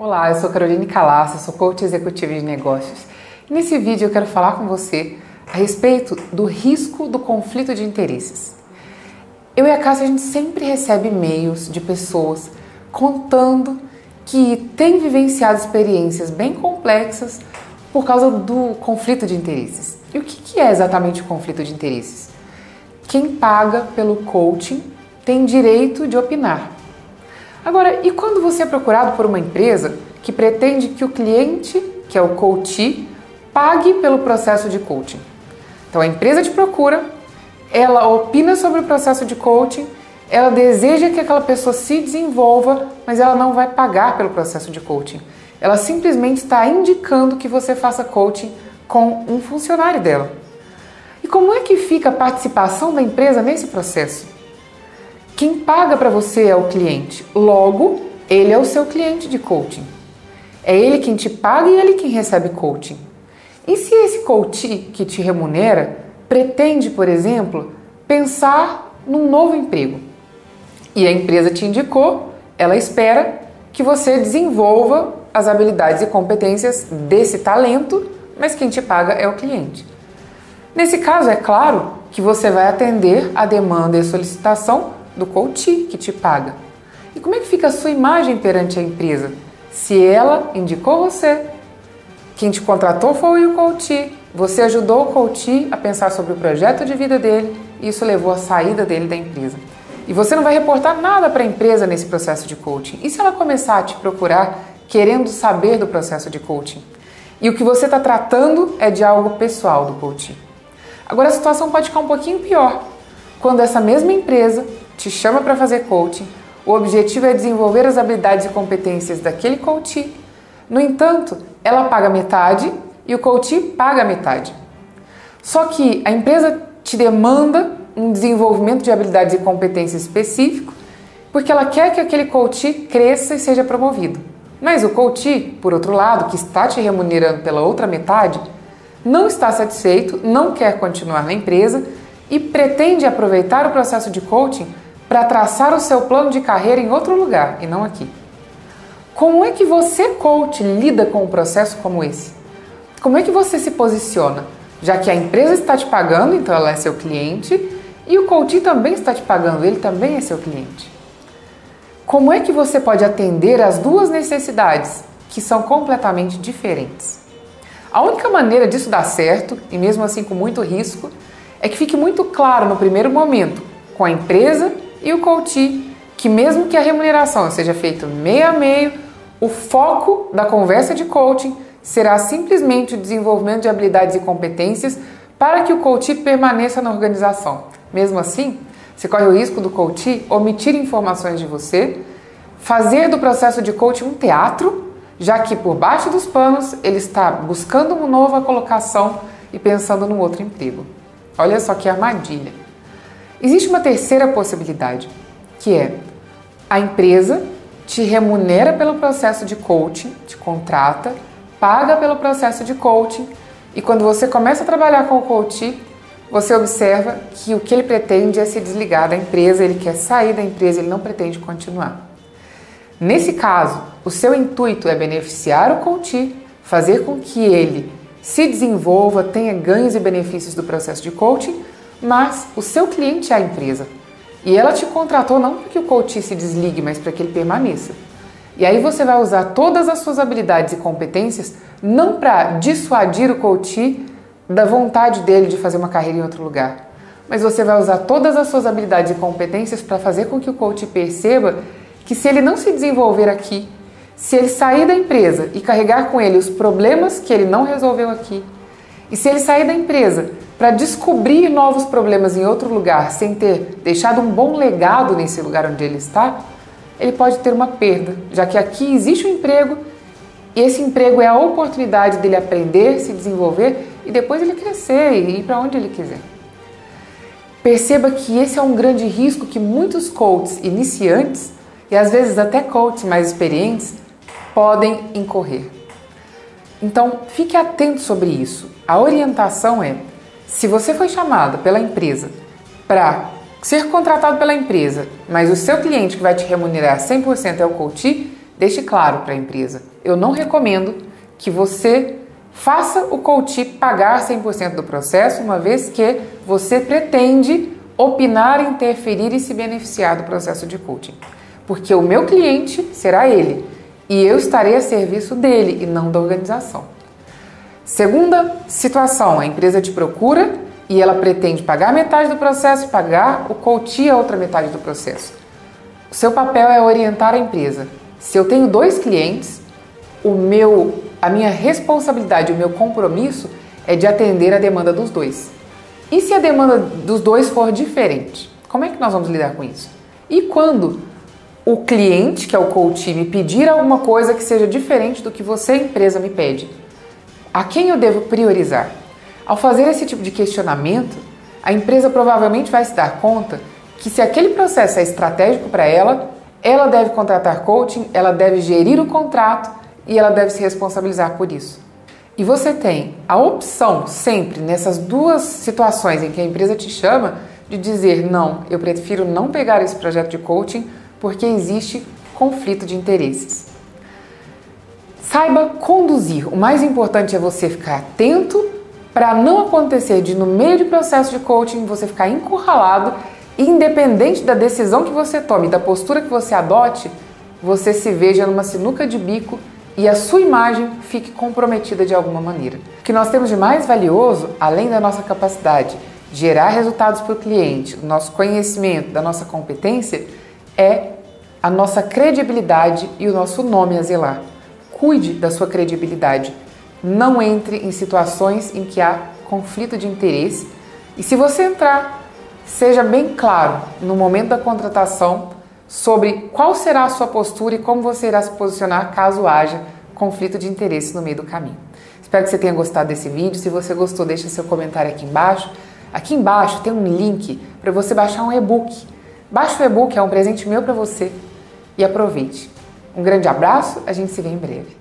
Olá, eu sou Caroline Calaça, sou coach executivo de negócios. Nesse vídeo eu quero falar com você a respeito do risco do conflito de interesses. Eu e a Cássia, a gente sempre recebe e-mails de pessoas contando que têm vivenciado experiências bem complexas por causa do conflito de interesses. E o que é exatamente o conflito de interesses? Quem paga pelo coaching tem direito de opinar. Agora, e quando você é procurado por uma empresa que pretende que o cliente, que é o coach, pague pelo processo de coaching? Então a empresa te procura, ela opina sobre o processo de coaching, ela deseja que aquela pessoa se desenvolva, mas ela não vai pagar pelo processo de coaching. Ela simplesmente está indicando que você faça coaching com um funcionário dela. E como é que fica a participação da empresa nesse processo? Quem paga para você é o cliente. Logo, ele é o seu cliente de coaching. É ele quem te paga e ele quem recebe coaching. E se esse coach que te remunera pretende, por exemplo, pensar num novo emprego e a empresa te indicou, ela espera que você desenvolva as habilidades e competências desse talento, mas quem te paga é o cliente. Nesse caso, é claro que você vai atender a demanda e solicitação do coach que te paga. E como é que fica a sua imagem perante a empresa? Se ela indicou você, quem te contratou foi o coach, você ajudou o coach a pensar sobre o projeto de vida dele e isso levou à saída dele da empresa. E você não vai reportar nada para a empresa nesse processo de coaching. E se ela começar a te procurar querendo saber do processo de coaching? E o que você está tratando é de algo pessoal do coaching. Agora a situação pode ficar um pouquinho pior. Quando essa mesma empresa te chama para fazer coaching, o objetivo é desenvolver as habilidades e competências daquele coach. No entanto, ela paga metade e o coach paga metade. Só que a empresa te demanda um desenvolvimento de habilidades e competências específico porque ela quer que aquele coach cresça e seja promovido. Mas o coach, por outro lado, que está te remunerando pela outra metade, não está satisfeito, não quer continuar na empresa e pretende aproveitar o processo de coaching para traçar o seu plano de carreira em outro lugar e não aqui. Como é que você, coach, lida com um processo como esse? Como é que você se posiciona? Já que a empresa está te pagando, então ela é seu cliente, e o coach também está te pagando, ele também é seu cliente. Como é que você pode atender as duas necessidades que são completamente diferentes? A única maneira disso dar certo, e mesmo assim com muito risco, é que fique muito claro no primeiro momento com a empresa e o coach que mesmo que a remuneração seja feita meio a meio, o foco da conversa de coaching será simplesmente o desenvolvimento de habilidades e competências para que o coach permaneça na organização. Mesmo assim, você corre o risco do coach omitir informações de você, fazer do processo de coaching um teatro, já que por baixo dos panos ele está buscando uma nova colocação e pensando num outro emprego. Olha só que armadilha. Existe uma terceira possibilidade, que é a empresa te remunera pelo processo de coaching, te contrata, paga pelo processo de coaching e quando você começa a trabalhar com o coach, você observa que o que ele pretende é se desligar da empresa, ele quer sair da empresa, ele não pretende continuar. Nesse caso, o seu intuito é beneficiar o coach, fazer com que ele se desenvolva, tenha ganhos e benefícios do processo de coaching mas o seu cliente é a empresa. E ela te contratou não para que o coach se desligue, mas para que ele permaneça. E aí você vai usar todas as suas habilidades e competências não para dissuadir o coach da vontade dele de fazer uma carreira em outro lugar, mas você vai usar todas as suas habilidades e competências para fazer com que o coach perceba que se ele não se desenvolver aqui, se ele sair da empresa e carregar com ele os problemas que ele não resolveu aqui, e se ele sair da empresa para descobrir novos problemas em outro lugar sem ter deixado um bom legado nesse lugar onde ele está, ele pode ter uma perda, já que aqui existe um emprego e esse emprego é a oportunidade dele aprender, se desenvolver e depois ele crescer e ir para onde ele quiser. Perceba que esse é um grande risco que muitos coaches iniciantes e às vezes até coaches mais experientes podem incorrer. Então, fique atento sobre isso. A orientação é se você foi chamada pela empresa para ser contratado pela empresa, mas o seu cliente que vai te remunerar 100% é o coach, deixe claro para a empresa: eu não recomendo que você faça o coach pagar 100% do processo, uma vez que você pretende opinar, interferir e se beneficiar do processo de coaching. Porque o meu cliente será ele e eu estarei a serviço dele e não da organização. Segunda situação, a empresa te procura e ela pretende pagar metade do processo, pagar o coach a outra metade do processo. O seu papel é orientar a empresa. Se eu tenho dois clientes, o meu, a minha responsabilidade, o meu compromisso é de atender a demanda dos dois. E se a demanda dos dois for diferente? Como é que nós vamos lidar com isso? E quando o cliente, que é o coach, me pedir alguma coisa que seja diferente do que você, empresa, me pede? A quem eu devo priorizar? Ao fazer esse tipo de questionamento, a empresa provavelmente vai se dar conta que se aquele processo é estratégico para ela, ela deve contratar coaching, ela deve gerir o contrato e ela deve se responsabilizar por isso. E você tem a opção sempre nessas duas situações em que a empresa te chama de dizer não, eu prefiro não pegar esse projeto de coaching porque existe conflito de interesses. Saiba conduzir. O mais importante é você ficar atento para não acontecer de no meio de processo de coaching você ficar encurralado independente da decisão que você tome, da postura que você adote, você se veja numa sinuca de bico e a sua imagem fique comprometida de alguma maneira. O que nós temos de mais valioso, além da nossa capacidade de gerar resultados para o cliente, do nosso conhecimento, da nossa competência, é a nossa credibilidade e o nosso nome a zelar. Cuide da sua credibilidade. Não entre em situações em que há conflito de interesse. E se você entrar, seja bem claro no momento da contratação sobre qual será a sua postura e como você irá se posicionar caso haja conflito de interesse no meio do caminho. Espero que você tenha gostado desse vídeo. Se você gostou, deixa seu comentário aqui embaixo. Aqui embaixo tem um link para você baixar um e-book. Baixe o e-book, é um presente meu para você e aproveite. Um grande abraço, a gente se vê em breve.